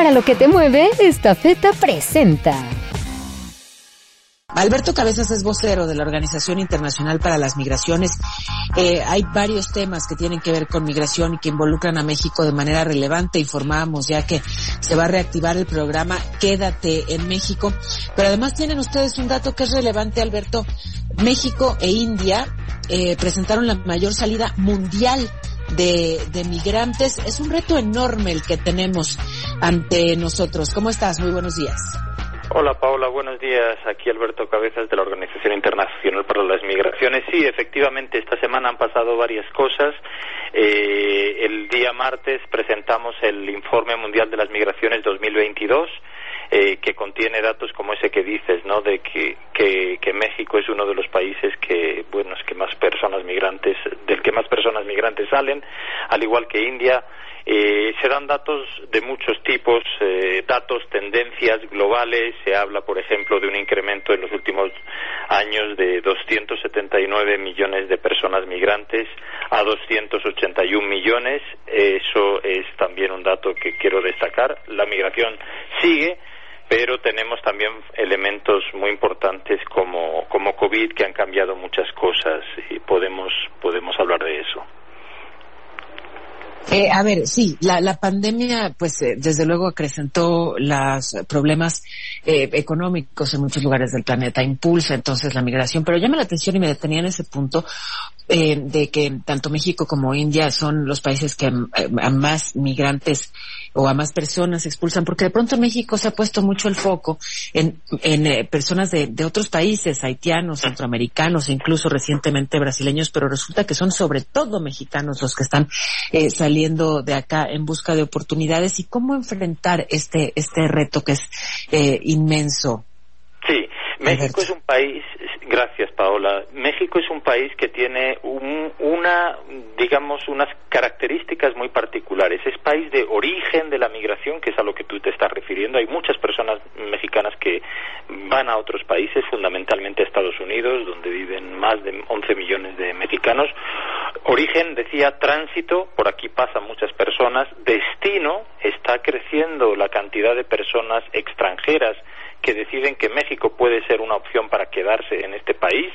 Para lo que te mueve, esta feta presenta. Alberto Cabezas es vocero de la Organización Internacional para las Migraciones. Eh, hay varios temas que tienen que ver con migración y que involucran a México de manera relevante. Informábamos ya que se va a reactivar el programa Quédate en México. Pero además tienen ustedes un dato que es relevante, Alberto. México e India eh, presentaron la mayor salida mundial de, migrantes. Es un reto enorme el que tenemos ante nosotros. ¿Cómo estás? Muy buenos días. Hola Paula, buenos días. Aquí Alberto Cabezas de la Organización Internacional para las Migraciones. Sí, efectivamente, esta semana han pasado varias cosas. Eh, el día martes presentamos el Informe Mundial de las Migraciones 2022. Eh, que contiene datos como ese que dices, ¿no? De que, que, que, México es uno de los países que, bueno, es que más personas migrantes, más personas migrantes salen, al igual que India, eh, se dan datos de muchos tipos, eh, datos, tendencias globales. Se habla, por ejemplo, de un incremento en los últimos años de 279 millones de personas migrantes a 281 millones. Eso es también un dato que quiero destacar. La migración sigue pero tenemos también elementos muy importantes como, COVID que han cambiado muchas cosas y podemos, podemos hablar de eso. Eh, a ver, sí, la, la pandemia, pues eh, desde luego acrecentó los problemas eh, económicos en muchos lugares del planeta, impulsa entonces la migración, pero llama la atención y me detenía en ese punto eh, de que tanto México como India son los países que a más migrantes o a más personas expulsan, porque de pronto México se ha puesto mucho el foco en, en eh, personas de, de, otros países, haitianos, centroamericanos, incluso recientemente brasileños, pero resulta que son sobre todo mexicanos los que están eh, saliendo de acá en busca de oportunidades y cómo enfrentar este, este reto que es eh, inmenso. Sí, México es un país Gracias, Paola. México es un país que tiene un, digamos, unas características muy particulares. Es país de origen de la migración, que es a lo que tú te estás refiriendo. Hay muchas personas mexicanas que van a otros países, fundamentalmente a Estados Unidos, donde viven más de 11 millones de mexicanos. Origen, decía, tránsito, por aquí pasan muchas personas. Destino, está creciendo la cantidad de personas extranjeras que deciden que México puede ser una opción para quedarse en este país.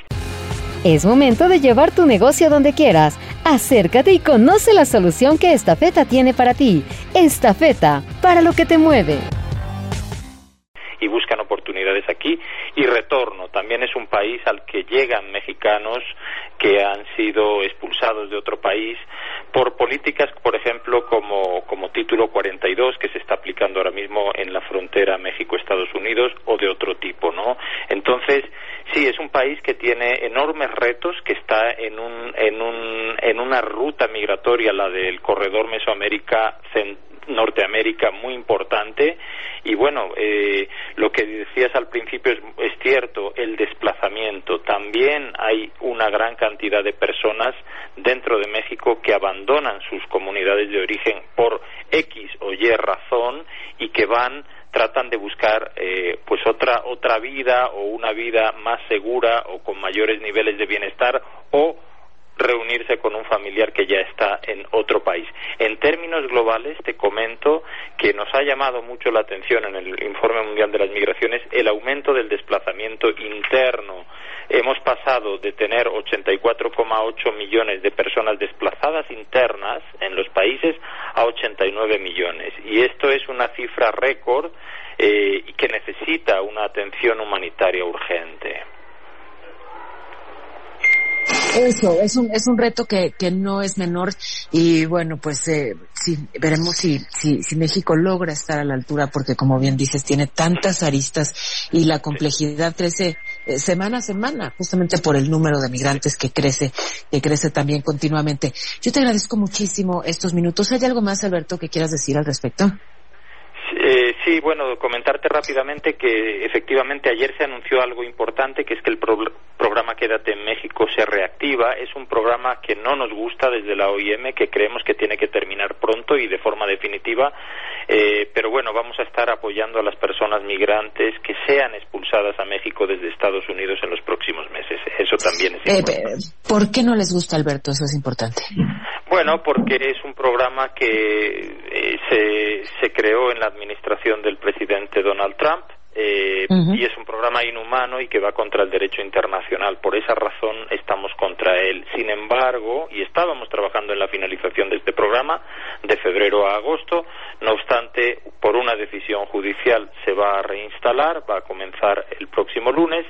Es momento de llevar tu negocio donde quieras. Acércate y conoce la solución que esta feta tiene para ti. Esta feta, para lo que te mueve y buscan oportunidades aquí y retorno. También es un país al que llegan mexicanos que han sido expulsados de otro país por políticas, por ejemplo, como, como Título 42, que se está aplicando ahora mismo en la frontera México-Estados Unidos, o de otro tipo, ¿no? Entonces, sí, es un país que tiene enormes retos, que está en, un, en, un, en una ruta migratoria, la del corredor Mesoamérica Norteamérica muy importante. Y bueno eh, lo que decías al principio es, es, cierto el desplazamiento. También hay una gran cantidad de personas dentro de México que abandonan sus comunidades de origen por X o Y razón y que van tratan de buscar eh, pues otra otra vida o una vida más segura o con mayores niveles de bienestar o reunirse con un familiar que ya está en otro país. En términos globales, te comento que nos ha llamado mucho la atención en el Informe Mundial de las Migraciones el aumento del desplazamiento interno. Hemos pasado de tener 84,8 millones de personas desplazadas internas en los países a 89 millones. Y esto es una cifra récord eh, que necesita una atención humanitaria urgente. Eso, es un, es un reto que, no es menor y bueno, pues eh, sí, veremos si, si, si México logra estar a la altura porque como bien dices, tiene tantas aristas y la complejidad crece eh, semana a semana, justamente por el número de migrantes que crece, que crece también continuamente. Yo te agradezco muchísimo estos minutos. ¿Hay algo más, Alberto, que quieras decir al respecto? Sí, bueno, comentarte rápidamente que efectivamente ayer se anunció algo importante, que es que el pro programa Quédate en México se reactiva. Es un programa que no nos gusta desde la OIM, que creemos que tiene que terminar pronto y de forma definitiva. Eh, pero bueno, vamos a estar apoyando a las personas migrantes que sean expulsadas a México desde Estados Unidos en los próximos meses. Eso también es eh, importante. ¿Por qué no les gusta, Alberto? Eso es importante. Bueno, porque es un programa que eh, se, se creó en la administración del presidente Donald Trump eh, y es un programa inhumano y que va contra el derecho internacional. Por esa razón estamos contra él. Sin embargo, y estábamos trabajando en la finalización de este programa de febrero a agosto, no obstante, por una decisión judicial se va a reinstalar, va a comenzar el próximo lunes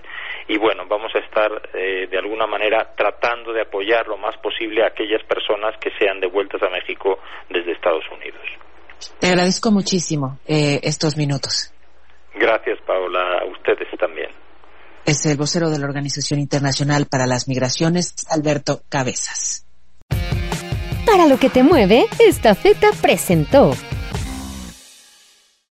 y bueno, vamos a estar eh, de alguna manera tratando de apoyar lo más posible a aquellas personas que sean devueltas a México desde Estados Unidos. Te agradezco muchísimo eh, estos minutos. Gracias, Paola. A ustedes también. Es el vocero de la Organización Internacional para las Migraciones, Alberto Cabezas. Para lo que te mueve, esta feta presentó